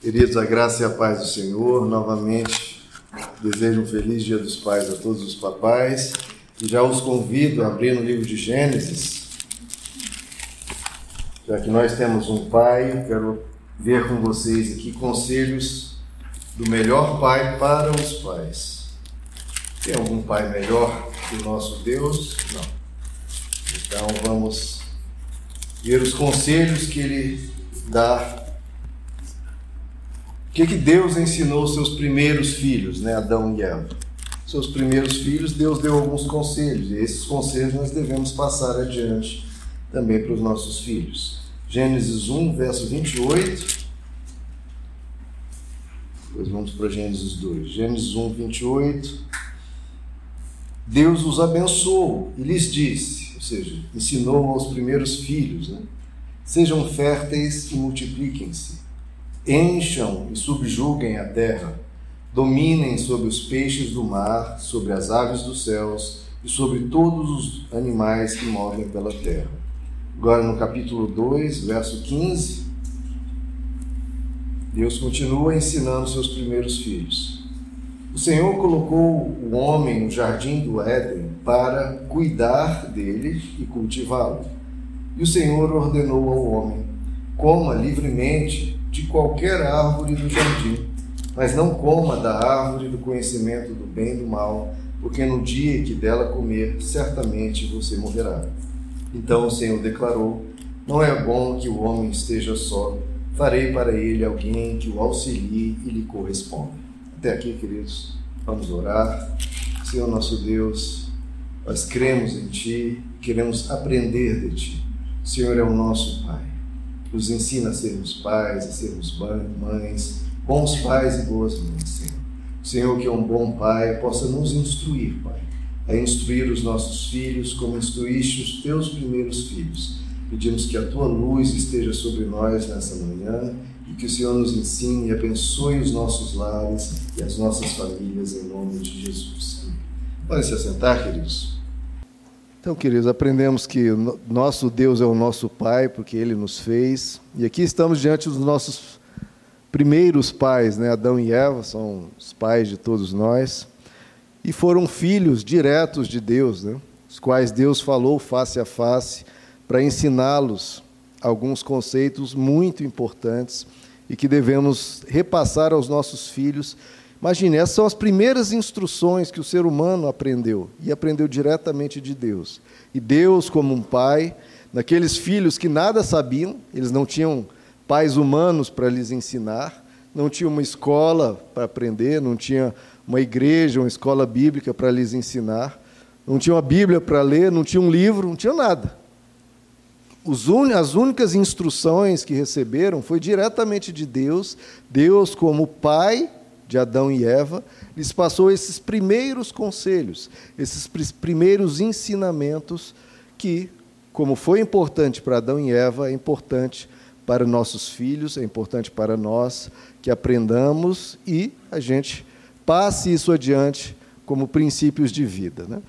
Queridos, a graça e a paz do Senhor. Novamente, desejo um feliz Dia dos Pais a todos os papais. E já os convido a abrir no livro de Gênesis. Já que nós temos um pai, quero ver com vocês aqui conselhos do melhor pai para os pais. Tem algum pai melhor que o nosso Deus? Não. Então vamos ver os conselhos que ele dá que, que Deus ensinou seus primeiros filhos, né, Adão e Eva? Seus primeiros filhos, Deus deu alguns conselhos, e esses conselhos nós devemos passar adiante também para os nossos filhos. Gênesis 1, verso 28. Depois vamos para Gênesis 2. Gênesis 1, 28. Deus os abençoou e lhes disse, ou seja, ensinou aos primeiros filhos, né? Sejam férteis e multipliquem-se encham e subjuguem a terra, dominem sobre os peixes do mar, sobre as aves dos céus e sobre todos os animais que movem pela terra. Agora no capítulo 2, verso 15, Deus continua ensinando seus primeiros filhos. O Senhor colocou o homem no jardim do Éden para cuidar dele e cultivá-lo. E o Senhor ordenou ao homem: coma livremente de qualquer árvore do jardim, mas não coma da árvore do conhecimento do bem e do mal, porque no dia que dela comer, certamente você morrerá. Então o Senhor declarou: Não é bom que o homem esteja só, farei para ele alguém que o auxilie e lhe corresponda. Até aqui, queridos, vamos orar. Senhor nosso Deus, nós cremos em Ti, queremos aprender de Ti. O Senhor é o nosso Pai nos ensina a sermos pais, a sermos mães, bons pais e boas mães, Senhor. Senhor, que é um bom pai, possa nos instruir, Pai, a instruir os nossos filhos como instruíste os teus primeiros filhos. Pedimos que a tua luz esteja sobre nós nessa manhã e que o Senhor nos ensine e abençoe os nossos lares e as nossas famílias, em nome de Jesus. Podem se assentar, queridos. Então, queridos, aprendemos que nosso Deus é o nosso Pai, porque Ele nos fez. E aqui estamos diante dos nossos primeiros pais, né? Adão e Eva são os pais de todos nós. E foram filhos diretos de Deus, né? os quais Deus falou face a face para ensiná-los alguns conceitos muito importantes e que devemos repassar aos nossos filhos Imagine, essas são as primeiras instruções que o ser humano aprendeu, e aprendeu diretamente de Deus. E Deus, como um pai, naqueles filhos que nada sabiam, eles não tinham pais humanos para lhes ensinar, não tinha uma escola para aprender, não tinha uma igreja, uma escola bíblica para lhes ensinar, não tinha uma Bíblia para ler, não tinha um livro, não tinha nada. as únicas instruções que receberam foi diretamente de Deus, Deus como pai de Adão e Eva, lhes passou esses primeiros conselhos, esses primeiros ensinamentos que, como foi importante para Adão e Eva, é importante para nossos filhos, é importante para nós que aprendamos e a gente passe isso adiante como princípios de vida. Né?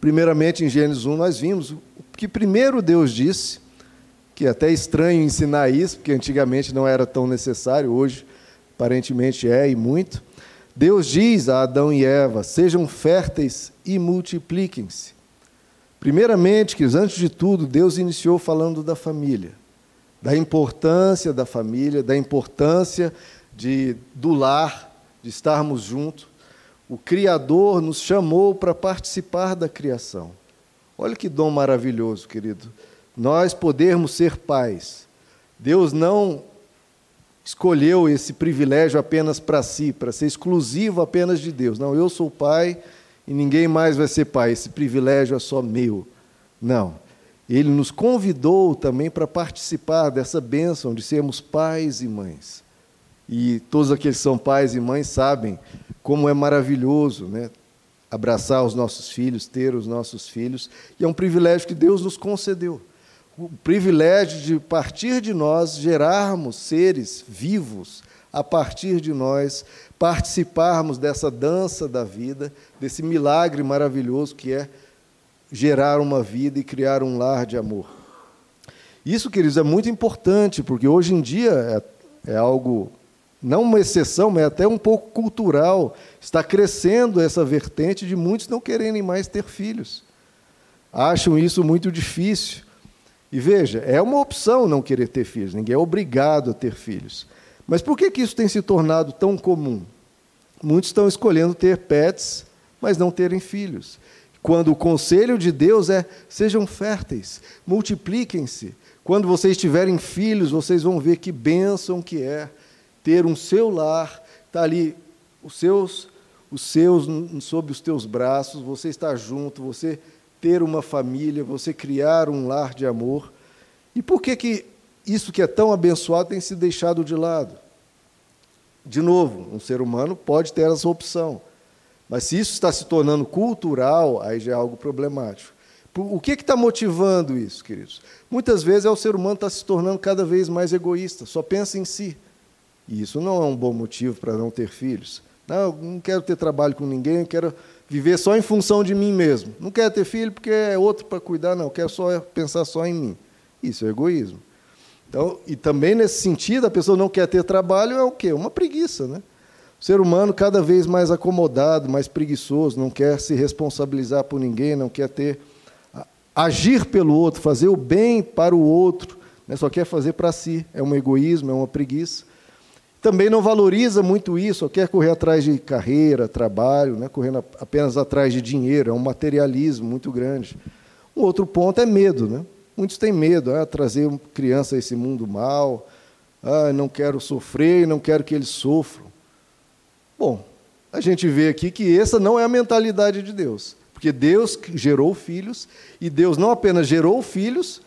Primeiramente, em Gênesis 1, nós vimos o que primeiro Deus disse, que é até estranho ensinar isso, porque antigamente não era tão necessário, hoje aparentemente é e muito. Deus diz a Adão e Eva: sejam férteis e multipliquem-se. Primeiramente, que antes de tudo, Deus iniciou falando da família, da importância da família, da importância de, do lar, de estarmos juntos. O Criador nos chamou para participar da criação. Olha que dom maravilhoso, querido. Nós podermos ser pais. Deus não escolheu esse privilégio apenas para si, para ser exclusivo apenas de Deus. Não, eu sou pai e ninguém mais vai ser pai, esse privilégio é só meu. Não. Ele nos convidou também para participar dessa bênção de sermos pais e mães. E todos aqueles que são pais e mães sabem como é maravilhoso né? abraçar os nossos filhos, ter os nossos filhos, e é um privilégio que Deus nos concedeu o privilégio de partir de nós gerarmos seres vivos, a partir de nós participarmos dessa dança da vida, desse milagre maravilhoso que é gerar uma vida e criar um lar de amor. Isso, queridos, é muito importante, porque hoje em dia é, é algo não uma exceção, mas até um pouco cultural. Está crescendo essa vertente de muitos não quererem mais ter filhos. Acham isso muito difícil. E veja, é uma opção não querer ter filhos, ninguém é obrigado a ter filhos. Mas por que, que isso tem se tornado tão comum? Muitos estão escolhendo ter pets, mas não terem filhos. Quando o conselho de Deus é: sejam férteis, multipliquem-se. Quando vocês tiverem filhos, vocês vão ver que bênção que é ter um seu lar, está ali os seus, os seus sob os teus braços, você está junto, você ter uma família, você criar um lar de amor. E por que, que isso que é tão abençoado tem sido deixado de lado? De novo, um ser humano pode ter essa opção. Mas se isso está se tornando cultural, aí já é algo problemático. O que está motivando isso, queridos? Muitas vezes é o ser humano está se tornando cada vez mais egoísta, só pensa em si. E isso não é um bom motivo para não ter filhos. Não, não quero ter trabalho com ninguém, quero viver só em função de mim mesmo. Não quero ter filho porque é outro para cuidar, não. Quero só pensar só em mim. Isso é egoísmo. Então, e também nesse sentido, a pessoa não quer ter trabalho é o quê? Uma preguiça, né? O ser humano cada vez mais acomodado, mais preguiçoso, não quer se responsabilizar por ninguém, não quer ter agir pelo outro, fazer o bem para o outro, né? só quer fazer para si. É um egoísmo, é uma preguiça. Também não valoriza muito isso, só quer correr atrás de carreira, trabalho, né? correndo apenas atrás de dinheiro, é um materialismo muito grande. Um outro ponto é medo. Né? Muitos têm medo, ah, trazer criança a esse mundo mal, ah, não quero sofrer, não quero que eles sofram. Bom, a gente vê aqui que essa não é a mentalidade de Deus, porque Deus gerou filhos, e Deus não apenas gerou filhos,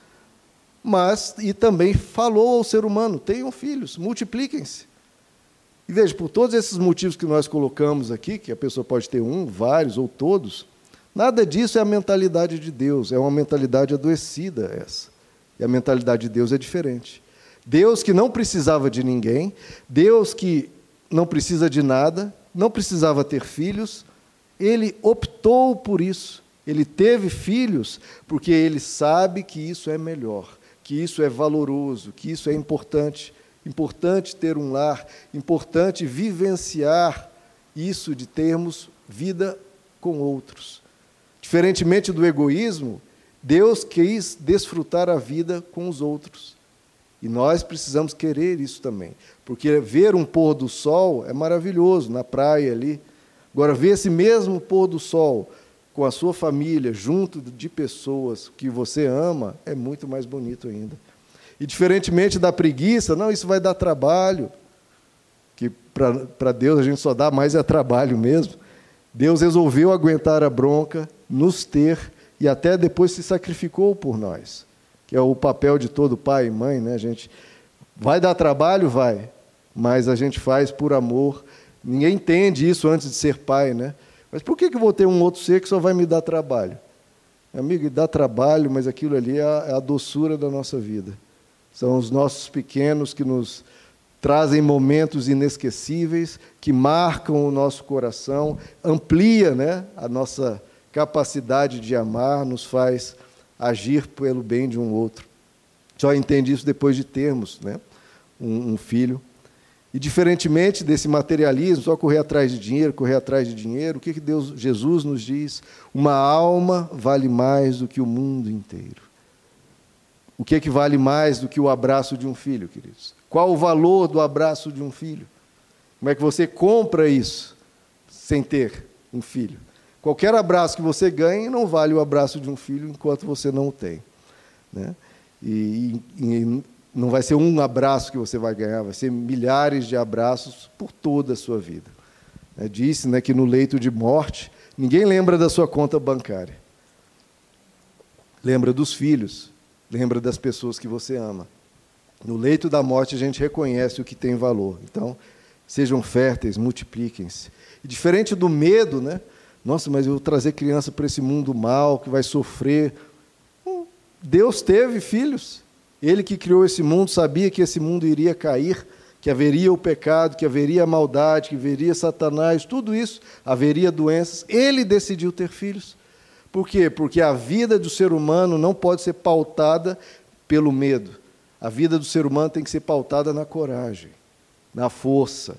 mas e também falou ao ser humano: tenham filhos, multipliquem-se. E veja, por todos esses motivos que nós colocamos aqui, que a pessoa pode ter um, vários ou todos, nada disso é a mentalidade de Deus, é uma mentalidade adoecida essa. E a mentalidade de Deus é diferente. Deus que não precisava de ninguém, Deus que não precisa de nada, não precisava ter filhos, ele optou por isso. Ele teve filhos porque ele sabe que isso é melhor, que isso é valoroso, que isso é importante. Importante ter um lar, importante vivenciar isso de termos vida com outros. Diferentemente do egoísmo, Deus quis desfrutar a vida com os outros. E nós precisamos querer isso também. Porque ver um pôr do sol é maravilhoso na praia ali. Agora, ver esse mesmo pôr do sol com a sua família, junto de pessoas que você ama, é muito mais bonito ainda. E diferentemente da preguiça, não, isso vai dar trabalho, que para Deus a gente só dá mais é trabalho mesmo. Deus resolveu aguentar a bronca, nos ter e até depois se sacrificou por nós, que é o papel de todo pai e mãe, né? A gente vai dar trabalho, vai, mas a gente faz por amor. Ninguém entende isso antes de ser pai, né? Mas por que, que vou ter um outro ser que só vai me dar trabalho? Amigo, dá trabalho, mas aquilo ali é a, é a doçura da nossa vida. São os nossos pequenos que nos trazem momentos inesquecíveis, que marcam o nosso coração, amplia né, a nossa capacidade de amar, nos faz agir pelo bem de um outro. Só entende isso depois de termos né, um, um filho. E diferentemente desse materialismo, só correr atrás de dinheiro, correr atrás de dinheiro, o que, que Deus, Jesus nos diz? Uma alma vale mais do que o mundo inteiro. O que, é que vale mais do que o abraço de um filho, queridos? Qual o valor do abraço de um filho? Como é que você compra isso sem ter um filho? Qualquer abraço que você ganhe não vale o abraço de um filho enquanto você não o tem. Né? E, e, não vai ser um abraço que você vai ganhar, vai ser milhares de abraços por toda a sua vida. É, disse né, que no leito de morte, ninguém lembra da sua conta bancária. Lembra dos filhos, lembra das pessoas que você ama. No leito da morte a gente reconhece o que tem valor. Então, sejam férteis, multipliquem-se. E diferente do medo, né? Nossa, mas eu vou trazer criança para esse mundo mal, que vai sofrer. Hum, Deus teve filhos. Ele que criou esse mundo sabia que esse mundo iria cair, que haveria o pecado, que haveria a maldade, que haveria Satanás, tudo isso, haveria doenças. Ele decidiu ter filhos. Por quê? Porque a vida do ser humano não pode ser pautada pelo medo. A vida do ser humano tem que ser pautada na coragem. na força.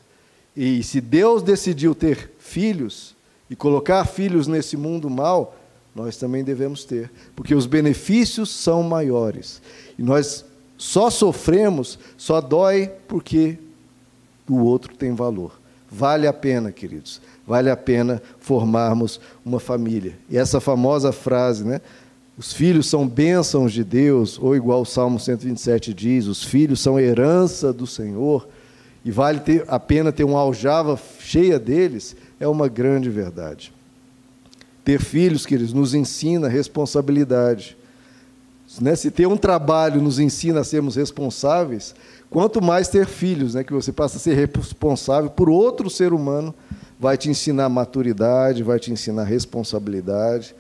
E se Deus decidiu ter filhos e colocar filhos nesse mundo mal, nós também devemos ter, porque os benefícios são maiores. E nós só sofremos, só dói porque o outro tem valor. Vale a pena, queridos, vale a pena formarmos uma família. E essa famosa frase, né? Os filhos são bênçãos de Deus, ou igual o Salmo 127 diz, os filhos são herança do Senhor, e vale ter, a pena ter uma aljava cheia deles, é uma grande verdade. Ter filhos, queridos, nos ensina responsabilidade. Né? Se ter um trabalho nos ensina a sermos responsáveis, quanto mais ter filhos, né? que você passa a ser responsável por outro ser humano, vai te ensinar maturidade, vai te ensinar responsabilidade.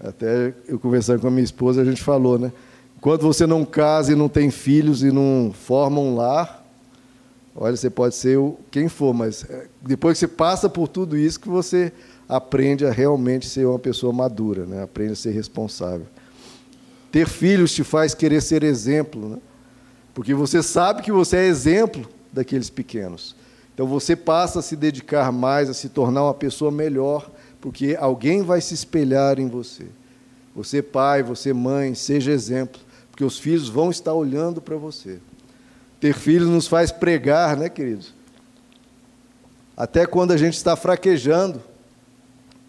Até eu conversando com a minha esposa, a gente falou, né? Enquanto você não casa e não tem filhos e não forma um lar, olha, você pode ser quem for, mas é, depois que você passa por tudo isso, que você aprende a realmente ser uma pessoa madura, né? aprende a ser responsável. Ter filhos te faz querer ser exemplo, né? porque você sabe que você é exemplo daqueles pequenos. Então você passa a se dedicar mais, a se tornar uma pessoa melhor, porque alguém vai se espelhar em você. Você, pai, você, mãe, seja exemplo, porque os filhos vão estar olhando para você. Ter filhos nos faz pregar, né, queridos? Até quando a gente está fraquejando,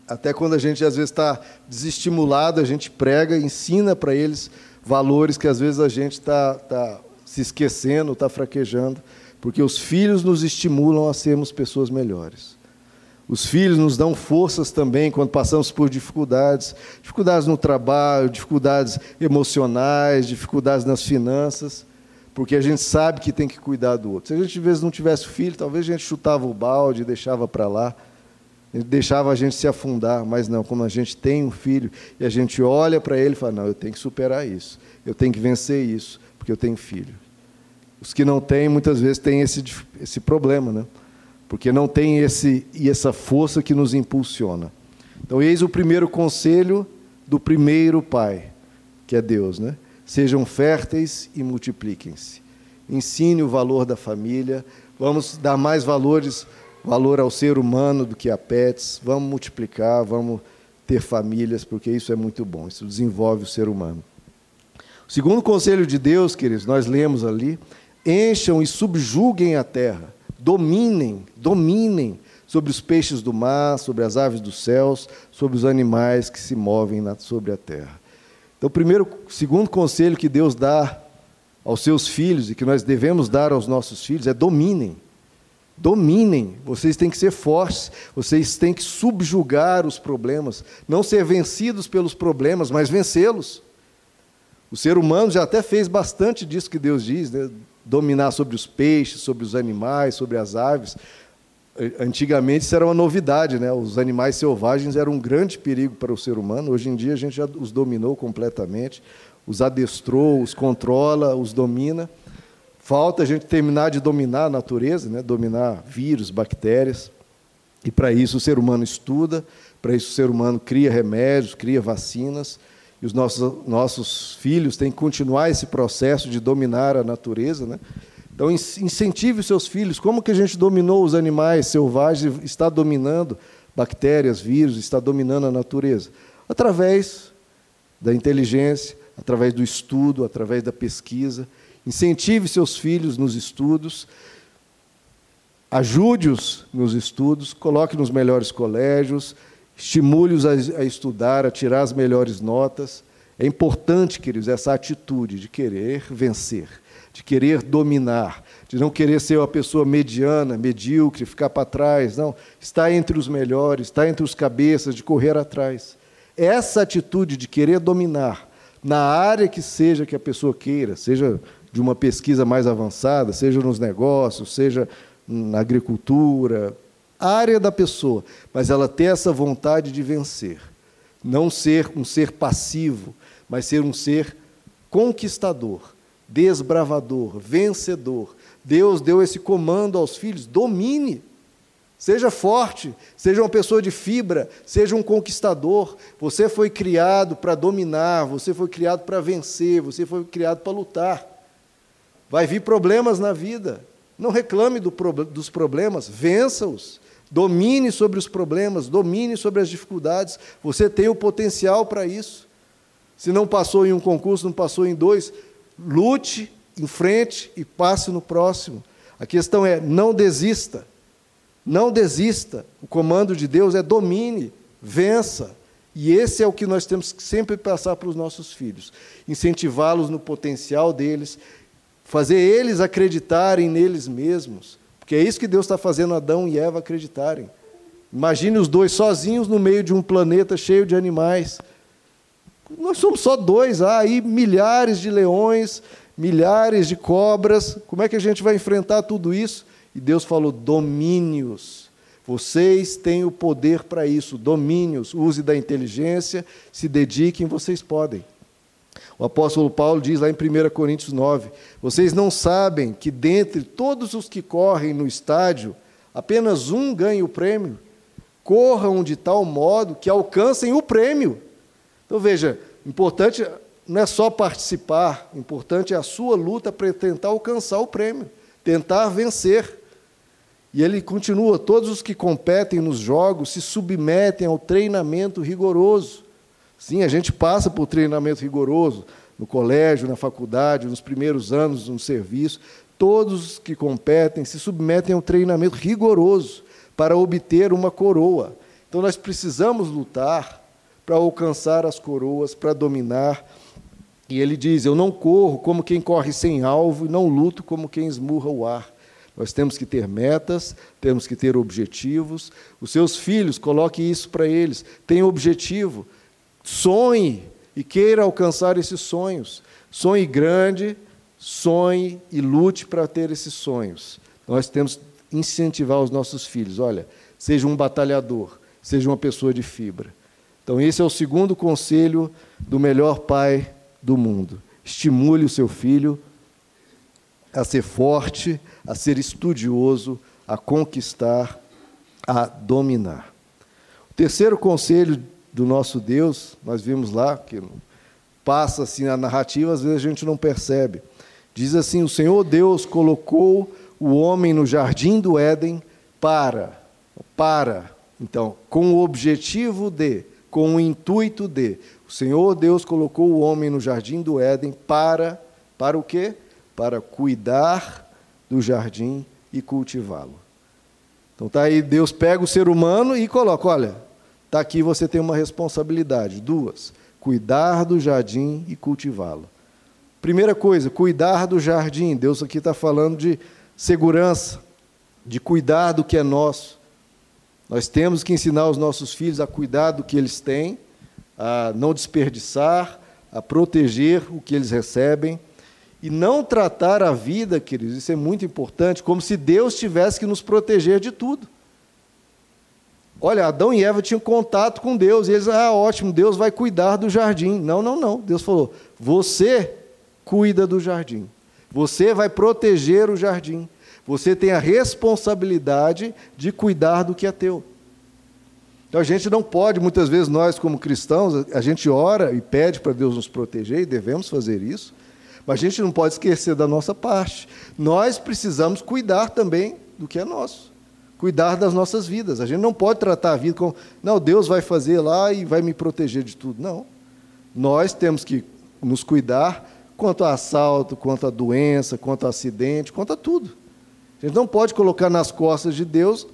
até quando a gente às vezes está desestimulado, a gente prega, ensina para eles valores que às vezes a gente está tá se esquecendo, está fraquejando, porque os filhos nos estimulam a sermos pessoas melhores. Os filhos nos dão forças também quando passamos por dificuldades, dificuldades no trabalho, dificuldades emocionais, dificuldades nas finanças, porque a gente sabe que tem que cuidar do outro. Se a gente às vezes não tivesse filho, talvez a gente chutava o balde, deixava para lá. Deixava a gente se afundar, mas não, como a gente tem um filho e a gente olha para ele e fala: não, eu tenho que superar isso, eu tenho que vencer isso, porque eu tenho filho. Os que não têm, muitas vezes, têm esse, esse problema, né? porque não tem esse, essa força que nos impulsiona. Então, eis o primeiro conselho do primeiro pai, que é Deus: né? sejam férteis e multipliquem-se. Ensine o valor da família, vamos dar mais valores valor ao ser humano do que a pets. Vamos multiplicar, vamos ter famílias, porque isso é muito bom, isso desenvolve o ser humano. O segundo conselho de Deus, queridos, nós lemos ali: encham e subjuguem a terra, dominem, dominem sobre os peixes do mar, sobre as aves dos céus, sobre os animais que se movem sobre a terra. Então, o primeiro, segundo conselho que Deus dá aos seus filhos e que nós devemos dar aos nossos filhos é dominem. Dominem, vocês têm que ser fortes, vocês têm que subjugar os problemas, não ser vencidos pelos problemas, mas vencê-los. O ser humano já até fez bastante disso que Deus diz, né? Dominar sobre os peixes, sobre os animais, sobre as aves. Antigamente isso era uma novidade, né? os animais selvagens eram um grande perigo para o ser humano, hoje em dia a gente já os dominou completamente, os adestrou, os controla, os domina. Falta a gente terminar de dominar a natureza, né? dominar vírus, bactérias. E para isso o ser humano estuda, para isso o ser humano cria remédios, cria vacinas. E os nossos, nossos filhos têm que continuar esse processo de dominar a natureza. Né? Então, incentive os seus filhos. Como que a gente dominou os animais selvagens, está dominando bactérias, vírus, está dominando a natureza? Através da inteligência, através do estudo, através da pesquisa. Incentive seus filhos nos estudos, ajude-os nos estudos, coloque nos melhores colégios, estimule-os a, a, estudar, a tirar as melhores notas. É importante, queridos, essa atitude de querer vencer, de querer dominar, de não querer ser uma pessoa mediana, medíocre, ficar para trás. Não, está entre os melhores, está entre os cabeças, de correr atrás. Essa atitude de querer dominar, na área que seja que a pessoa queira, seja de uma pesquisa mais avançada, seja nos negócios, seja na agricultura, área da pessoa, mas ela ter essa vontade de vencer. Não ser um ser passivo, mas ser um ser conquistador, desbravador, vencedor. Deus deu esse comando aos filhos: domine. Seja forte, seja uma pessoa de fibra, seja um conquistador. Você foi criado para dominar, você foi criado para vencer, você foi criado para lutar. Vai vir problemas na vida. Não reclame do, dos problemas, vença-os. Domine sobre os problemas, domine sobre as dificuldades. Você tem o potencial para isso. Se não passou em um concurso, não passou em dois, lute em frente e passe no próximo. A questão é: não desista. Não desista. O comando de Deus é domine, vença. E esse é o que nós temos que sempre passar para os nossos filhos: incentivá-los no potencial deles, fazer eles acreditarem neles mesmos, porque é isso que Deus está fazendo Adão e Eva acreditarem. Imagine os dois sozinhos no meio de um planeta cheio de animais. Nós somos só dois, há aí milhares de leões, milhares de cobras. Como é que a gente vai enfrentar tudo isso? E Deus falou: domínios. Vocês têm o poder para isso, domínios. Use da inteligência, se dediquem, vocês podem. O apóstolo Paulo diz lá em 1 Coríntios 9: Vocês não sabem que dentre todos os que correm no estádio, apenas um ganha o prêmio? Corram de tal modo que alcancem o prêmio. Então veja, importante não é só participar, importante é a sua luta para tentar alcançar o prêmio, tentar vencer. E ele continua: todos os que competem nos jogos se submetem ao treinamento rigoroso. Sim, a gente passa por treinamento rigoroso no colégio, na faculdade, nos primeiros anos no serviço. Todos os que competem se submetem a um treinamento rigoroso para obter uma coroa. Então nós precisamos lutar para alcançar as coroas, para dominar. E ele diz: Eu não corro como quem corre sem alvo, e não luto como quem esmurra o ar. Nós temos que ter metas, temos que ter objetivos. Os seus filhos, coloque isso para eles. Tenha objetivo, sonhe e queira alcançar esses sonhos. Sonhe grande, sonhe e lute para ter esses sonhos. Nós temos que incentivar os nossos filhos. Olha, seja um batalhador, seja uma pessoa de fibra. Então, esse é o segundo conselho do melhor pai do mundo. Estimule o seu filho a ser forte, a ser estudioso, a conquistar, a dominar. O terceiro conselho do nosso Deus, nós vimos lá, que passa assim a narrativa, às vezes a gente não percebe. Diz assim: O Senhor Deus colocou o homem no jardim do Éden para, para, então, com o objetivo de com o intuito de o Senhor Deus colocou o homem no jardim do Éden para para o quê? Para cuidar do jardim e cultivá-lo. Então tá aí Deus pega o ser humano e coloca, olha, tá aqui você tem uma responsabilidade, duas: cuidar do jardim e cultivá-lo. Primeira coisa, cuidar do jardim. Deus aqui está falando de segurança, de cuidar do que é nosso. Nós temos que ensinar os nossos filhos a cuidar do que eles têm, a não desperdiçar, a proteger o que eles recebem e não tratar a vida, queridos, isso é muito importante, como se Deus tivesse que nos proteger de tudo. Olha, Adão e Eva tinham contato com Deus, e eles, ah, ótimo, Deus vai cuidar do jardim. Não, não, não. Deus falou: você cuida do jardim. Você vai proteger o jardim. Você tem a responsabilidade de cuidar do que é teu. Então a gente não pode, muitas vezes, nós como cristãos, a gente ora e pede para Deus nos proteger, e devemos fazer isso, mas a gente não pode esquecer da nossa parte. Nós precisamos cuidar também do que é nosso, cuidar das nossas vidas. A gente não pode tratar a vida como, não, Deus vai fazer lá e vai me proteger de tudo. Não. Nós temos que nos cuidar quanto a assalto, quanto a doença, quanto a acidente, quanto a tudo. A gente não pode colocar nas costas de Deus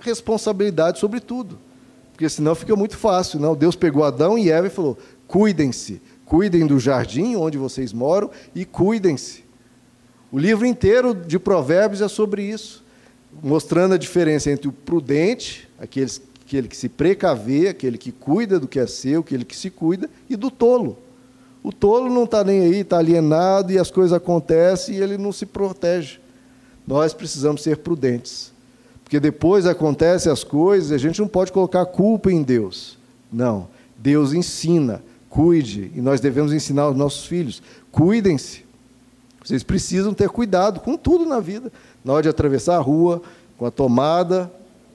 responsabilidade sobre tudo, porque senão fica muito fácil. Não? Deus pegou Adão e Eva e falou: cuidem-se, cuidem do jardim onde vocês moram e cuidem-se. O livro inteiro de Provérbios é sobre isso, mostrando a diferença entre o prudente, aquele, aquele que se precavê, aquele que cuida do que é seu, aquele que se cuida, e do tolo. O tolo não está nem aí, está alienado e as coisas acontecem e ele não se protege nós precisamos ser prudentes. Porque depois acontecem as coisas e a gente não pode colocar culpa em Deus. Não. Deus ensina, cuide, e nós devemos ensinar aos nossos filhos: cuidem-se. Vocês precisam ter cuidado com tudo na vida, na hora de atravessar a rua, com a tomada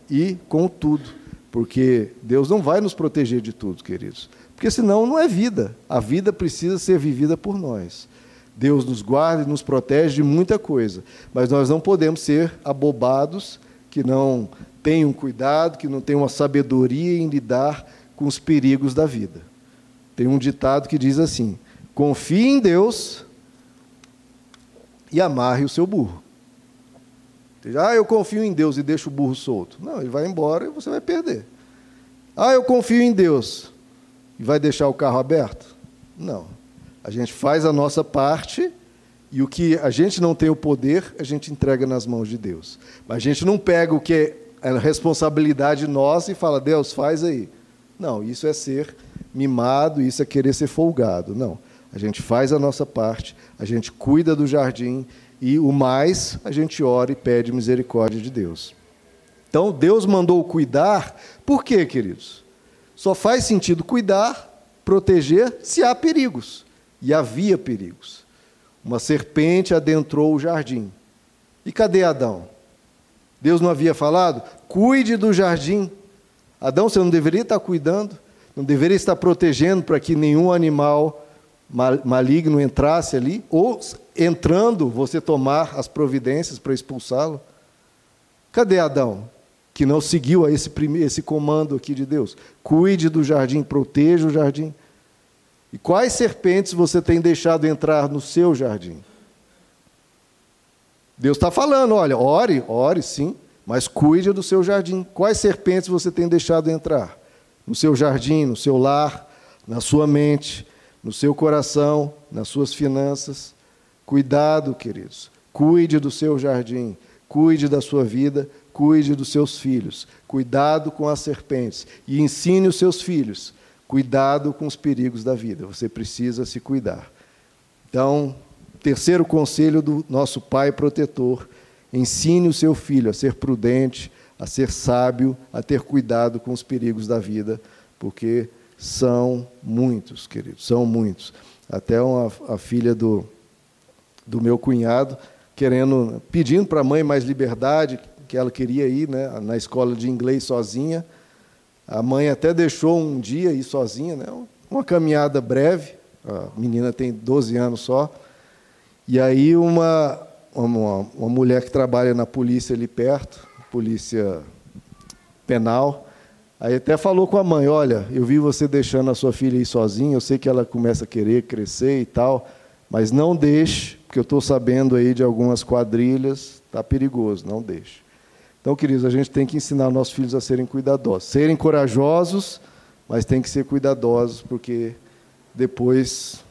e com tudo. Porque Deus não vai nos proteger de tudo, queridos. Porque senão não é vida. A vida precisa ser vivida por nós. Deus nos guarda e nos protege de muita coisa, mas nós não podemos ser abobados, que não tenham cuidado, que não tenham uma sabedoria em lidar com os perigos da vida. Tem um ditado que diz assim: confie em Deus e amarre o seu burro. Ah, eu confio em Deus e deixo o burro solto. Não, ele vai embora e você vai perder. Ah, eu confio em Deus e vai deixar o carro aberto? Não. A gente faz a nossa parte e o que a gente não tem o poder, a gente entrega nas mãos de Deus. Mas a gente não pega o que é responsabilidade nossa e fala, Deus, faz aí. Não, isso é ser mimado, isso é querer ser folgado. Não. A gente faz a nossa parte, a gente cuida do jardim e o mais a gente ora e pede misericórdia de Deus. Então, Deus mandou cuidar, por quê, queridos? Só faz sentido cuidar, proteger, se há perigos. E havia perigos. Uma serpente adentrou o jardim. E cadê Adão? Deus não havia falado? Cuide do jardim. Adão, você não deveria estar cuidando? Não deveria estar protegendo para que nenhum animal maligno entrasse ali? Ou, entrando, você tomar as providências para expulsá-lo? Cadê Adão? Que não seguiu esse, esse comando aqui de Deus. Cuide do jardim, proteja o jardim. E quais serpentes você tem deixado entrar no seu jardim? Deus está falando, olha, ore, ore sim, mas cuide do seu jardim. Quais serpentes você tem deixado entrar? No seu jardim, no seu lar, na sua mente, no seu coração, nas suas finanças. Cuidado, queridos. Cuide do seu jardim, cuide da sua vida, cuide dos seus filhos. Cuidado com as serpentes e ensine os seus filhos Cuidado com os perigos da vida, você precisa se cuidar. Então, terceiro conselho do nosso pai protetor: ensine o seu filho a ser prudente, a ser sábio, a ter cuidado com os perigos da vida, porque são muitos, queridos, são muitos. Até uma, a filha do, do meu cunhado querendo, pedindo para a mãe mais liberdade, que ela queria ir né, na escola de inglês sozinha. A mãe até deixou um dia ir sozinha, né? uma caminhada breve, a menina tem 12 anos só. E aí uma, uma, uma mulher que trabalha na polícia ali perto, polícia penal, aí até falou com a mãe, olha, eu vi você deixando a sua filha ir sozinha, eu sei que ela começa a querer crescer e tal, mas não deixe, porque eu estou sabendo aí de algumas quadrilhas, está perigoso, não deixe. Então, queridos, a gente tem que ensinar nossos filhos a serem cuidadosos. Serem corajosos, mas tem que ser cuidadosos, porque depois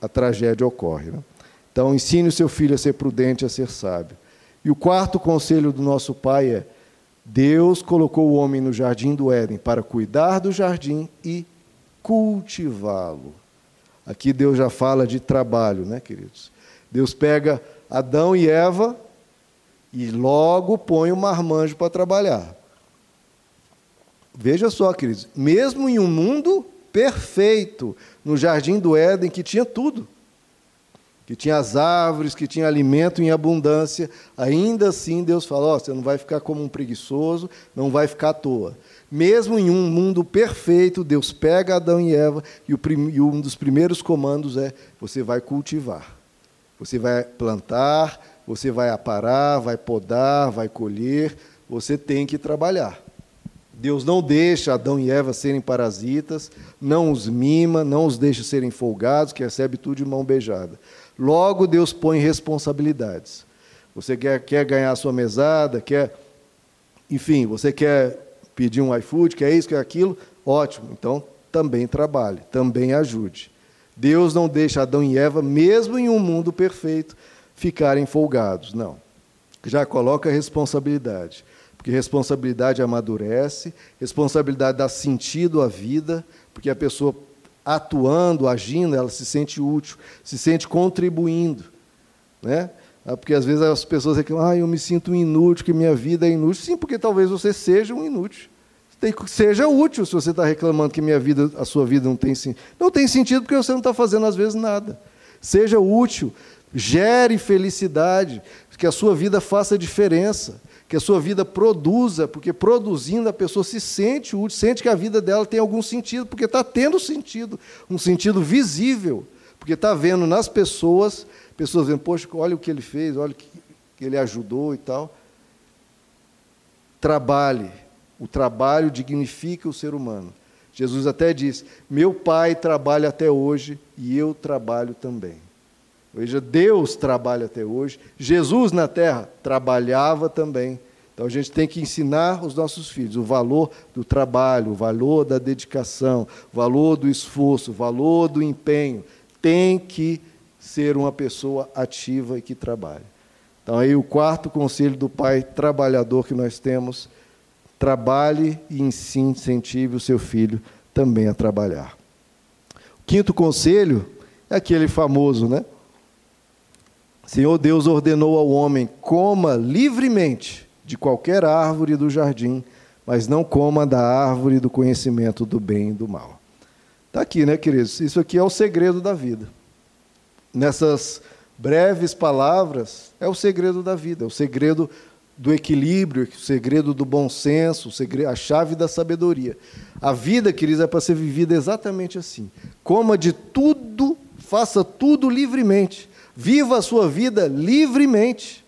a tragédia ocorre. Né? Então, ensine o seu filho a ser prudente, a ser sábio. E o quarto conselho do nosso pai é: Deus colocou o homem no jardim do Éden para cuidar do jardim e cultivá-lo. Aqui Deus já fala de trabalho, né, queridos? Deus pega Adão e Eva e logo põe o marmanjo para trabalhar. Veja só, queridos, mesmo em um mundo perfeito, no jardim do Éden, que tinha tudo, que tinha as árvores, que tinha alimento em abundância, ainda assim Deus falou: oh, você não vai ficar como um preguiçoso, não vai ficar à toa. Mesmo em um mundo perfeito, Deus pega Adão e Eva e, e um dos primeiros comandos é: você vai cultivar, você vai plantar, você vai aparar, vai podar, vai colher, você tem que trabalhar. Deus não deixa Adão e Eva serem parasitas, não os mima, não os deixa serem folgados, que recebe tudo de mão beijada. Logo, Deus põe responsabilidades. Você quer, quer ganhar a sua mesada, quer. Enfim, você quer pedir um iFood, quer isso, quer aquilo, ótimo. Então, também trabalhe, também ajude. Deus não deixa Adão e Eva, mesmo em um mundo perfeito, ficarem folgados. Não. Já coloca responsabilidade. Porque responsabilidade amadurece, responsabilidade dá sentido à vida, porque a pessoa atuando, agindo, ela se sente útil, se sente contribuindo. Né? Ah, porque às vezes as pessoas reclamam, ah, eu me sinto inútil, que minha vida é inútil. Sim, porque talvez você seja um inútil. Seja útil se você está reclamando que minha vida, a sua vida não tem sentido. Não tem sentido porque você não está fazendo, às vezes, nada. Seja útil gere felicidade, que a sua vida faça diferença, que a sua vida produza, porque produzindo a pessoa se sente útil, sente que a vida dela tem algum sentido, porque está tendo sentido, um sentido visível, porque está vendo nas pessoas pessoas vendo, poxa, olha o que ele fez, olha o que ele ajudou e tal. Trabalhe. O trabalho dignifica o ser humano. Jesus até diz: Meu pai trabalha até hoje e eu trabalho também. Veja, Deus trabalha até hoje. Jesus na terra trabalhava também. Então a gente tem que ensinar os nossos filhos o valor do trabalho, o valor da dedicação, o valor do esforço, o valor do empenho. Tem que ser uma pessoa ativa e que trabalhe. Então aí o quarto conselho do pai trabalhador que nós temos, trabalhe e incentive o seu filho também a trabalhar. O quinto conselho é aquele famoso, né? Senhor Deus ordenou ao homem: coma livremente de qualquer árvore do jardim, mas não coma da árvore do conhecimento do bem e do mal. Está aqui, né, queridos? Isso aqui é o segredo da vida. Nessas breves palavras, é o segredo da vida, é o segredo do equilíbrio, o segredo do bom senso, a chave da sabedoria. A vida, queridos, é para ser vivida exatamente assim. Coma de tudo, faça tudo livremente. Viva a sua vida livremente.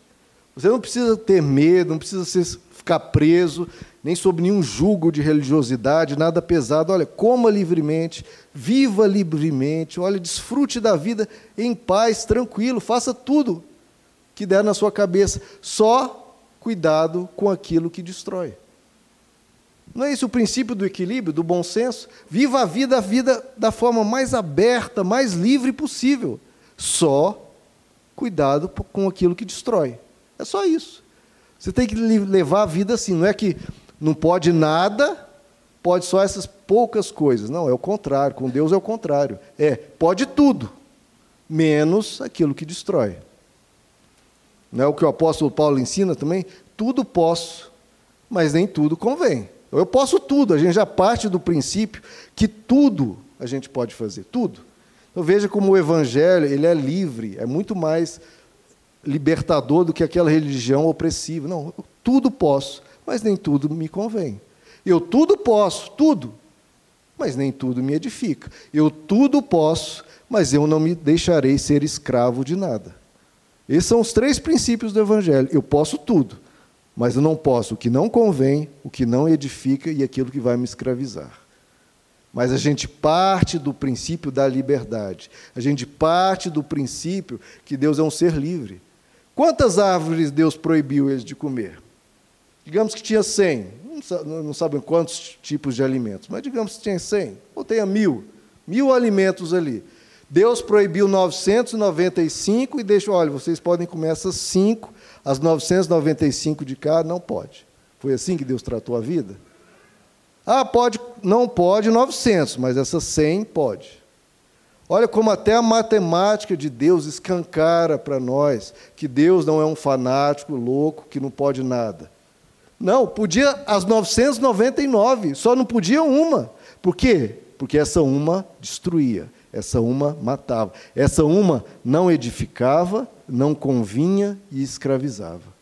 Você não precisa ter medo, não precisa ficar preso, nem sob nenhum jugo de religiosidade, nada pesado. Olha, coma livremente, viva livremente, olha, desfrute da vida em paz, tranquilo, faça tudo que der na sua cabeça. Só cuidado com aquilo que destrói. Não é esse o princípio do equilíbrio, do bom senso? Viva a vida, a vida da forma mais aberta, mais livre possível. Só cuidado com aquilo que destrói. É só isso. Você tem que levar a vida assim, não é que não pode nada, pode só essas poucas coisas. Não, é o contrário. Com Deus é o contrário. É, pode tudo, menos aquilo que destrói. Não é o que o apóstolo Paulo ensina também? Tudo posso, mas nem tudo convém. Eu posso tudo, a gente já parte do princípio que tudo a gente pode fazer, tudo. Então veja como o evangelho, ele é livre, é muito mais libertador do que aquela religião opressiva. Não, tudo posso, mas nem tudo me convém. Eu tudo posso, tudo, mas nem tudo me edifica. Eu tudo posso, mas eu não me deixarei ser escravo de nada. Esses são os três princípios do Evangelho. Eu posso tudo, mas eu não posso o que não convém, o que não edifica e aquilo que vai me escravizar. Mas a gente parte do princípio da liberdade. A gente parte do princípio que Deus é um ser livre. Quantas árvores Deus proibiu eles de comer? Digamos que tinha 100. Não sabem quantos tipos de alimentos, mas digamos que tinha 100, ou tenha mil. Mil alimentos ali. Deus proibiu 995 e deixou, olha, vocês podem comer essas cinco, as 995 de cá, não pode. Foi assim que Deus tratou a vida? Ah, pode, não pode 900, mas essas 100 pode. Olha como até a matemática de Deus escancara para nós que Deus não é um fanático louco que não pode nada. Não, podia as 999, só não podia uma. Por quê? Porque essa uma destruía, essa uma matava, essa uma não edificava, não convinha e escravizava.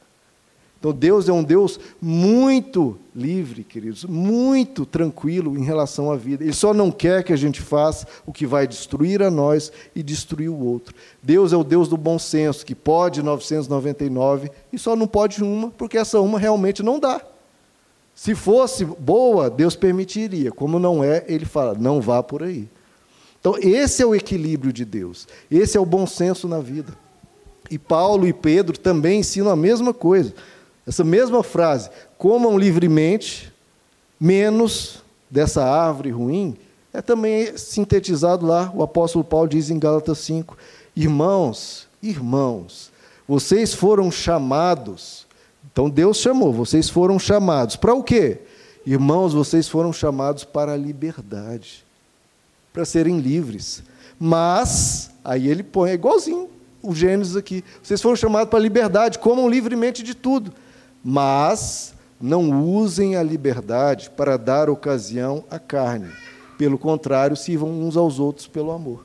Então Deus é um Deus muito livre, queridos, muito tranquilo em relação à vida. Ele só não quer que a gente faça o que vai destruir a nós e destruir o outro. Deus é o Deus do bom senso, que pode 999 e só não pode uma, porque essa uma realmente não dá. Se fosse boa, Deus permitiria. Como não é, ele fala: não vá por aí. Então, esse é o equilíbrio de Deus. Esse é o bom senso na vida. E Paulo e Pedro também ensinam a mesma coisa. Essa mesma frase, comam livremente, menos dessa árvore ruim, é também sintetizado lá, o apóstolo Paulo diz em Gálatas 5: Irmãos, irmãos, vocês foram chamados, então Deus chamou, vocês foram chamados, para o quê? Irmãos, vocês foram chamados para a liberdade, para serem livres. Mas, aí ele põe, é igualzinho o Gênesis aqui, vocês foram chamados para a liberdade, comam livremente de tudo mas não usem a liberdade para dar ocasião à carne. Pelo contrário, sirvam uns aos outros pelo amor.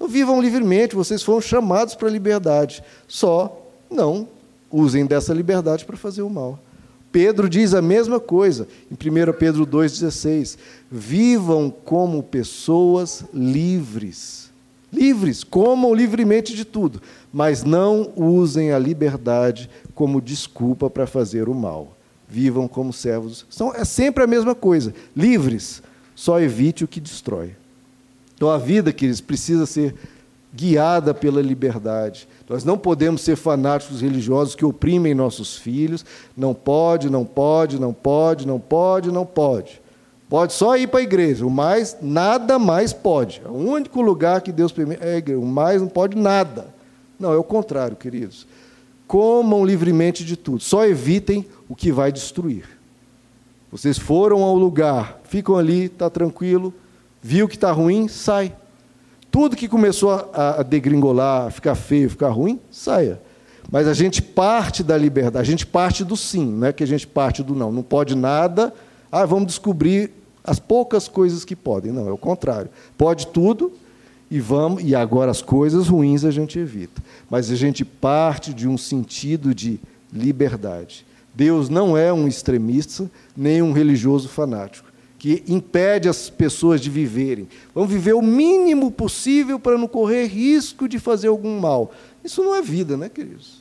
Não vivam livremente, vocês foram chamados para a liberdade. Só não usem dessa liberdade para fazer o mal. Pedro diz a mesma coisa em 1 Pedro 2,16: Vivam como pessoas livres. Livres, comam livremente de tudo, mas não usem a liberdade como desculpa para fazer o mal. Vivam como servos. São, é sempre a mesma coisa. Livres, só evite o que destrói. Então a vida, queridos, precisa ser guiada pela liberdade. Nós não podemos ser fanáticos religiosos que oprimem nossos filhos. Não pode, não pode, não pode, não pode, não pode. Pode só ir para a igreja, o mais, nada mais pode. É o único lugar que Deus permite é a igreja, o mais não pode nada. Não, é o contrário, queridos. Comam livremente de tudo, só evitem o que vai destruir. Vocês foram ao lugar, ficam ali, está tranquilo, viu que está ruim, sai. Tudo que começou a, a degringolar, ficar feio, ficar ruim, saia. Mas a gente parte da liberdade, a gente parte do sim, não é que a gente parte do não. Não pode nada, ah, vamos descobrir as poucas coisas que podem. Não, é o contrário. Pode tudo e vamos e agora as coisas ruins a gente evita. Mas a gente parte de um sentido de liberdade. Deus não é um extremista nem um religioso fanático que impede as pessoas de viverem. Vamos viver o mínimo possível para não correr risco de fazer algum mal. Isso não é vida, né, queridos?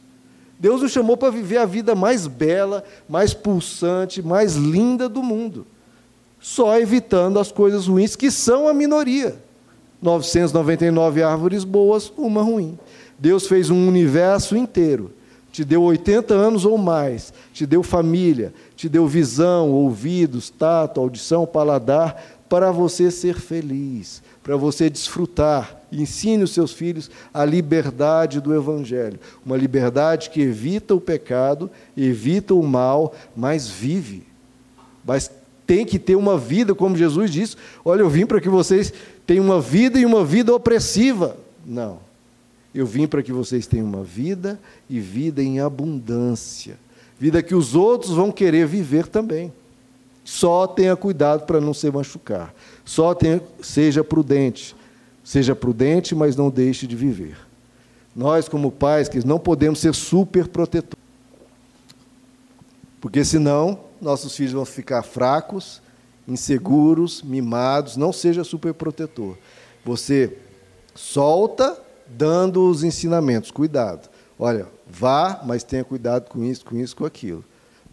Deus nos chamou para viver a vida mais bela, mais pulsante, mais linda do mundo só evitando as coisas ruins, que são a minoria. 999 árvores boas, uma ruim. Deus fez um universo inteiro. Te deu 80 anos ou mais, te deu família, te deu visão, ouvidos, tato, audição, paladar, para você ser feliz, para você desfrutar. Ensine os seus filhos a liberdade do Evangelho. Uma liberdade que evita o pecado, evita o mal, mas vive. Mas tem que ter uma vida, como Jesus disse: Olha, eu vim para que vocês tenham uma vida e uma vida opressiva. Não. Eu vim para que vocês tenham uma vida e vida em abundância. Vida que os outros vão querer viver também. Só tenha cuidado para não se machucar. Só tenha, seja prudente. Seja prudente, mas não deixe de viver. Nós, como pais, que não podemos ser super protetores. Porque senão nossos filhos vão ficar fracos, inseguros, mimados. Não seja superprotetor. Você solta dando os ensinamentos. Cuidado. Olha, vá, mas tenha cuidado com isso, com isso, com aquilo.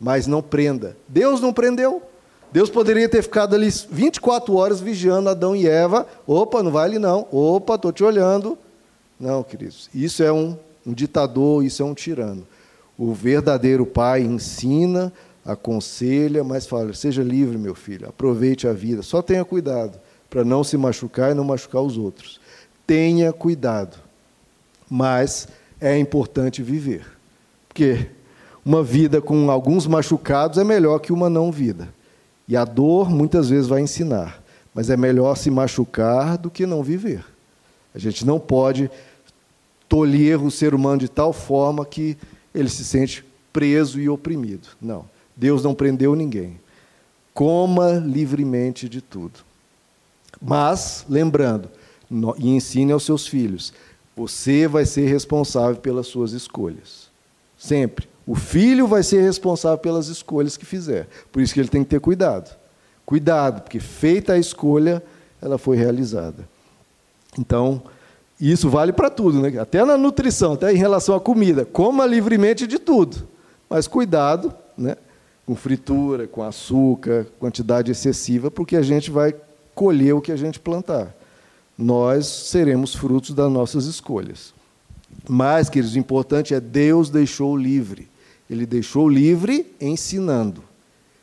Mas não prenda. Deus não prendeu. Deus poderia ter ficado ali 24 horas vigiando Adão e Eva. Opa, não vai ali não. Opa, estou te olhando. Não, queridos. Isso é um, um ditador, isso é um tirano. O verdadeiro pai ensina, aconselha, mas fala: seja livre, meu filho, aproveite a vida, só tenha cuidado para não se machucar e não machucar os outros. Tenha cuidado, mas é importante viver, porque uma vida com alguns machucados é melhor que uma não vida. E a dor muitas vezes vai ensinar, mas é melhor se machucar do que não viver. A gente não pode tolher o ser humano de tal forma que ele se sente preso e oprimido. Não. Deus não prendeu ninguém. Coma livremente de tudo. Mas, lembrando, e ensine aos seus filhos, você vai ser responsável pelas suas escolhas. Sempre. O filho vai ser responsável pelas escolhas que fizer. Por isso que ele tem que ter cuidado. Cuidado, porque feita a escolha, ela foi realizada. Então, isso vale para tudo, né? até na nutrição, até em relação à comida. Coma livremente de tudo, mas cuidado né? Com fritura, com açúcar, quantidade excessiva, porque a gente vai colher o que a gente plantar. Nós seremos frutos das nossas escolhas. Mas, queridos, o importante é Deus deixou livre. Ele deixou livre ensinando.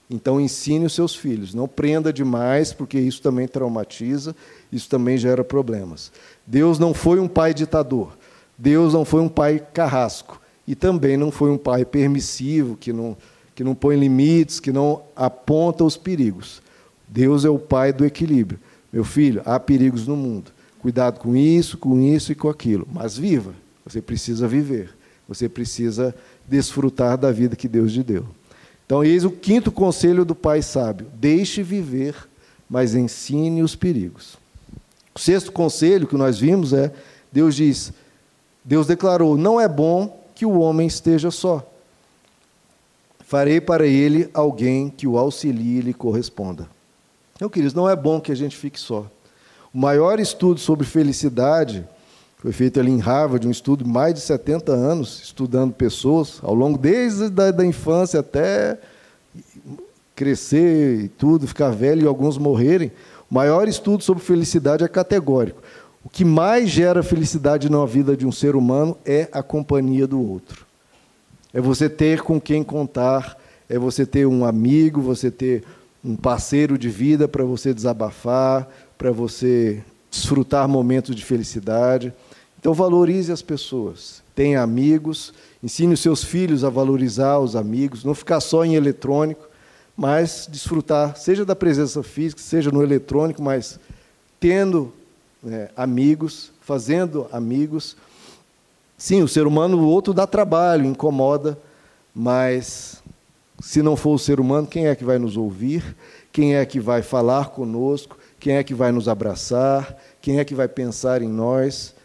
Então ensine os seus filhos, não prenda demais, porque isso também traumatiza, isso também gera problemas. Deus não foi um pai ditador. Deus não foi um pai carrasco e também não foi um pai permissivo que não que não põe limites, que não aponta os perigos. Deus é o pai do equilíbrio. Meu filho, há perigos no mundo. Cuidado com isso, com isso e com aquilo. Mas viva. Você precisa viver. Você precisa desfrutar da vida que Deus te deu. Então, eis o quinto conselho do pai sábio: deixe viver, mas ensine os perigos. O sexto conselho que nós vimos é: Deus diz, Deus declarou, não é bom que o homem esteja só. Farei para ele alguém que o auxilie e lhe corresponda. Então, queridos, não é bom que a gente fique só. O maior estudo sobre felicidade Foi feito ali em Harvard um estudo de mais de 70 anos, estudando pessoas, ao longo desde da, da infância até crescer e tudo, ficar velho e alguns morrerem. O maior estudo sobre felicidade é categórico. O que mais gera felicidade na vida de um ser humano é a companhia do outro. É você ter com quem contar, é você ter um amigo, você ter um parceiro de vida para você desabafar, para você desfrutar momentos de felicidade. Então valorize as pessoas, tenha amigos, ensine os seus filhos a valorizar os amigos, não ficar só em eletrônico, mas desfrutar, seja da presença física, seja no eletrônico, mas tendo né, amigos, fazendo amigos. Sim, o ser humano, o outro dá trabalho, incomoda, mas se não for o ser humano, quem é que vai nos ouvir? Quem é que vai falar conosco? Quem é que vai nos abraçar? Quem é que vai pensar em nós?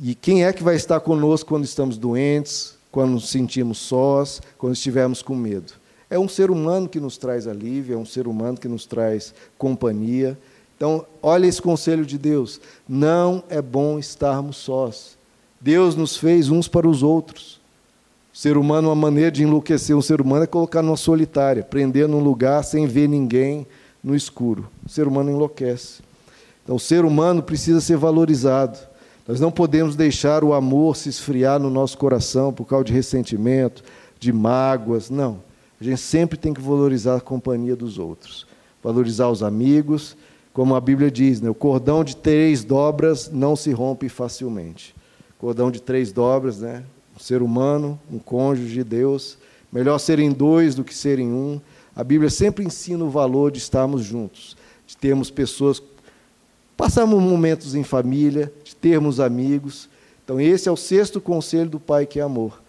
E quem é que vai estar conosco quando estamos doentes, quando nos sentimos sós, quando estivermos com medo? É um ser humano que nos traz alívio, é um ser humano que nos traz companhia. Então, olha esse conselho de Deus: não é bom estarmos sós. Deus nos fez uns para os outros. O ser humano, uma maneira de enlouquecer um ser humano é colocar numa solitária, prender num lugar sem ver ninguém no escuro. O ser humano enlouquece. Então, o ser humano precisa ser valorizado. Nós não podemos deixar o amor se esfriar no nosso coração por causa de ressentimento, de mágoas. Não. A gente sempre tem que valorizar a companhia dos outros, valorizar os amigos, como a Bíblia diz, né? o cordão de três dobras não se rompe facilmente. Cordão de três dobras, né? um ser humano, um cônjuge de Deus, melhor serem dois do que serem um. A Bíblia sempre ensina o valor de estarmos juntos, de termos pessoas Passamos momentos em família, de termos amigos. Então, esse é o sexto conselho do Pai que é amor.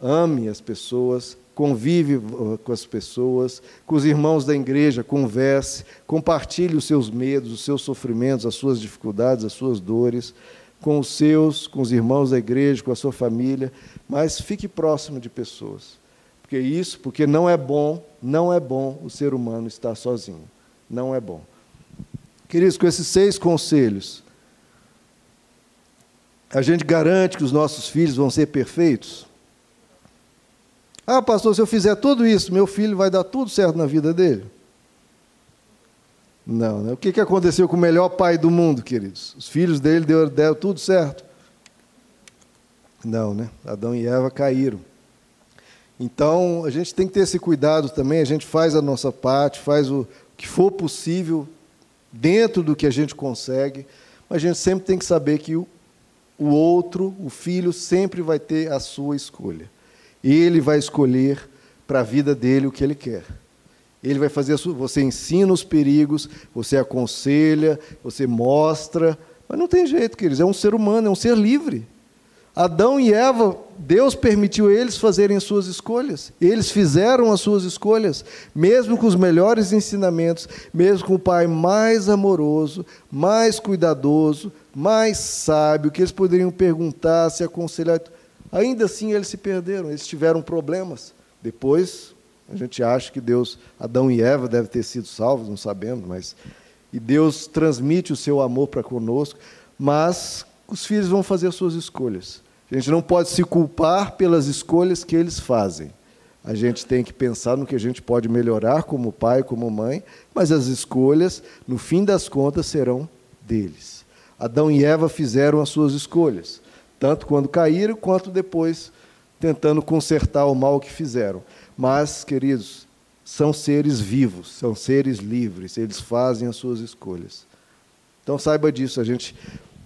Ame as pessoas, convive uh, com as pessoas, com os irmãos da igreja, converse, compartilhe os seus medos, os seus sofrimentos, as suas dificuldades, as suas dores, com os seus, com os irmãos da igreja, com a sua família, mas fique próximo de pessoas. Porque isso, porque não é bom, não é bom o ser humano estar sozinho. Não é bom. Queridos, com esses seis conselhos, a gente garante que os nossos filhos vão ser perfeitos? Ah, pastor, se eu fizer tudo isso, meu filho vai dar tudo certo na vida dele? Não, né? O que, que aconteceu com o melhor pai do mundo, queridos? Os filhos dele deram, deram tudo certo? Não, né? Adão e Eva caíram. Então, a gente tem que ter esse cuidado também, a gente faz a nossa parte, faz o que for possível dentro do que a gente consegue, mas a gente sempre tem que saber que o, o outro, o filho, sempre vai ter a sua escolha. Ele vai escolher para a vida dele o que ele quer. Ele vai fazer sua, você ensina os perigos, você aconselha, você mostra, mas não tem jeito, queridos, é um ser humano, é um ser livre. Adão e Eva, Deus permitiu eles fazerem as suas escolhas. Eles fizeram as suas escolhas, mesmo com os melhores ensinamentos, mesmo com o pai mais amoroso, mais cuidadoso, mais sábio, que eles poderiam perguntar, se aconselhar. Ainda assim eles se perderam, eles tiveram problemas. Depois, a gente acha que Deus, Adão e Eva devem ter sido salvos, não sabemos, mas e Deus transmite o seu amor para conosco, mas os filhos vão fazer as suas escolhas. A gente não pode se culpar pelas escolhas que eles fazem. A gente tem que pensar no que a gente pode melhorar como pai, como mãe, mas as escolhas, no fim das contas, serão deles. Adão e Eva fizeram as suas escolhas, tanto quando caíram quanto depois tentando consertar o mal que fizeram. Mas, queridos, são seres vivos, são seres livres, eles fazem as suas escolhas. Então saiba disso, a gente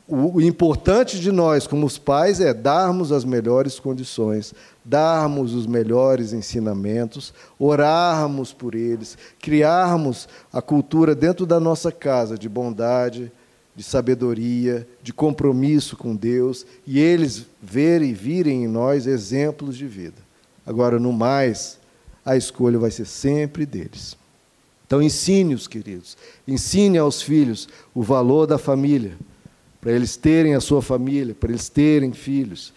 o, importante de nós, como os pais, é darmos as melhores condições, darmos os melhores ensinamentos, orarmos por eles, criarmos a cultura dentro da nossa casa de bondade, de sabedoria, de compromisso com Deus, e eles verem e virem em nós exemplos de vida. Agora, no mais, a escolha vai ser sempre deles. Então, ensine-os, queridos, ensine aos filhos o valor da família para eles terem a sua família, para eles terem filhos.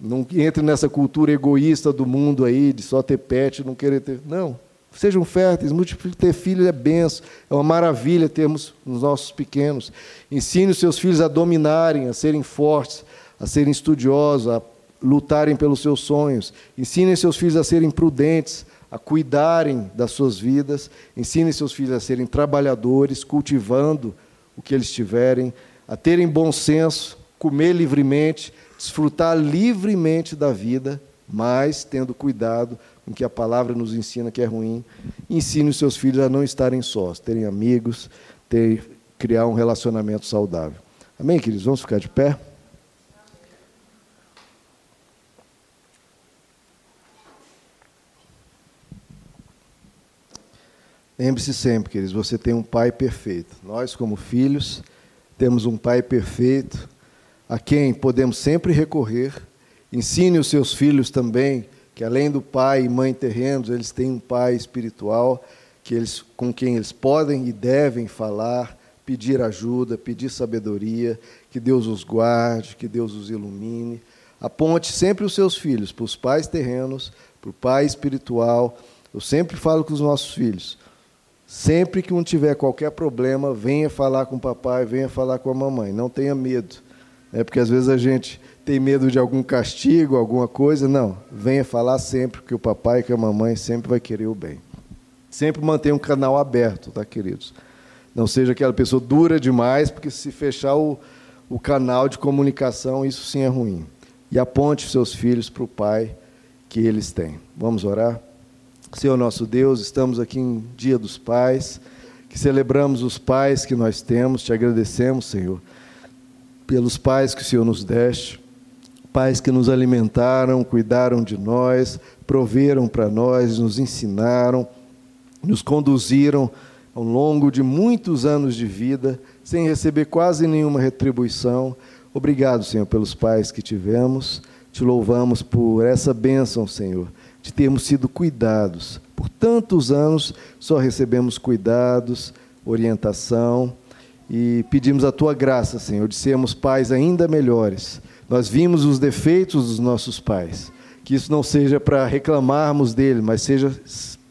Não entre nessa cultura egoísta do mundo aí, de só ter pet não querer ter. Não. Sejam férteis, multipliquem. Ter filhos é benção, é uma maravilha termos os nossos pequenos. Ensine os seus filhos a dominarem, a serem fortes, a serem estudiosos, a lutarem pelos seus sonhos. Ensine seus filhos a serem prudentes, a cuidarem das suas vidas. Ensine seus filhos a serem trabalhadores, cultivando o que eles tiverem, a terem bom senso, comer livremente, desfrutar livremente da vida, mas tendo cuidado com que a palavra nos ensina que é ruim. Ensine os seus filhos a não estarem sós, terem amigos, ter, criar um relacionamento saudável. Amém, queridos? Vamos ficar de pé? Lembre-se sempre, queridos, você tem um pai perfeito. Nós, como filhos, temos um pai perfeito a quem podemos sempre recorrer. Ensine os seus filhos também que além do pai e mãe terrenos, eles têm um pai espiritual que eles, com quem eles podem e devem falar, pedir ajuda, pedir sabedoria, que Deus os guarde, que Deus os ilumine. Aponte sempre os seus filhos para os pais terrenos, para o pai espiritual. Eu sempre falo com os nossos filhos. Sempre que um tiver qualquer problema, venha falar com o papai, venha falar com a mamãe. Não tenha medo. É porque às vezes a gente tem medo de algum castigo, alguma coisa. Não, venha falar sempre que o papai e a mamãe sempre vai querer o bem. Sempre mantenha um canal aberto, tá, queridos? Não seja aquela pessoa dura demais, porque se fechar o, o canal de comunicação, isso sim é ruim. E aponte seus filhos para o pai que eles têm. Vamos orar? Senhor nosso Deus, estamos aqui em Dia dos Pais, que celebramos os pais que nós temos, te agradecemos, Senhor, pelos pais que o Senhor nos deste pais que nos alimentaram, cuidaram de nós, proveram para nós, nos ensinaram, nos conduziram ao longo de muitos anos de vida, sem receber quase nenhuma retribuição. Obrigado, Senhor, pelos pais que tivemos. Te louvamos por essa bênção, Senhor, de termos sido cuidados. Por tantos anos só recebemos cuidados, orientação e pedimos a tua graça, Senhor, de sermos pais ainda melhores nós vimos os defeitos dos nossos pais. Que isso não seja para reclamarmos dele, mas seja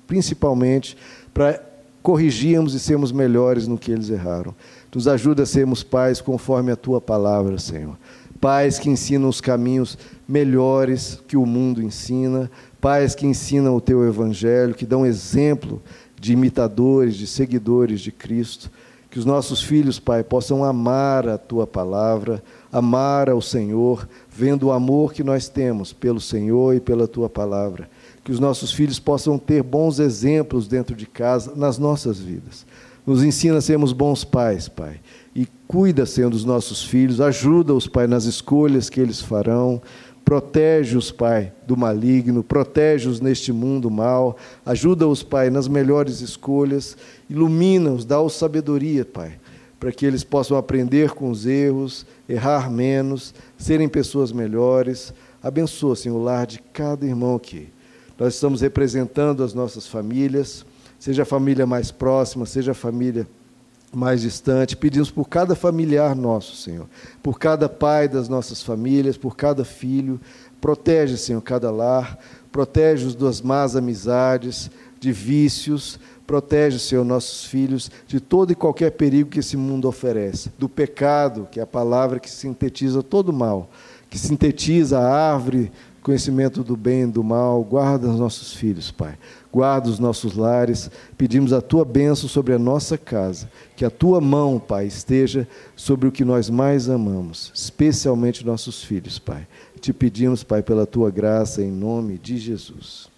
principalmente para corrigirmos e sermos melhores no que eles erraram. Nos ajuda a sermos pais conforme a tua palavra, Senhor. Pais que ensinam os caminhos melhores que o mundo ensina, pais que ensinam o teu evangelho, que dão exemplo de imitadores, de seguidores de Cristo. Que os nossos filhos, Pai, possam amar a tua palavra, amar ao Senhor, vendo o amor que nós temos pelo Senhor e pela tua palavra. Que os nossos filhos possam ter bons exemplos dentro de casa, nas nossas vidas. Nos ensina a sermos bons pais, Pai. E cuida, Senhor, dos nossos filhos, ajuda-os, Pai, nas escolhas que eles farão. Protege-os, Pai, do maligno, protege-os neste mundo mal, ajuda-os, Pai, nas melhores escolhas, ilumina-os, dá-os sabedoria, Pai, para que eles possam aprender com os erros, errar menos, serem pessoas melhores. Abençoa, Senhor, o lar de cada irmão aqui. Nós estamos representando as nossas famílias, seja a família mais próxima, seja a família mais distante. Pedimos por cada familiar nosso, Senhor, por cada pai das nossas famílias, por cada filho. Protege, Senhor, cada lar, protege-os das más amizades, de vícios, Protege, Senhor, nossos filhos de todo e qualquer perigo que esse mundo oferece, do pecado, que é a palavra que sintetiza todo o mal, que sintetiza a árvore, conhecimento do bem e do mal. Guarda os nossos filhos, Pai. Guarda os nossos lares. Pedimos a tua bênção sobre a nossa casa, que a tua mão, Pai, esteja sobre o que nós mais amamos, especialmente nossos filhos, Pai. Te pedimos, Pai, pela tua graça, em nome de Jesus.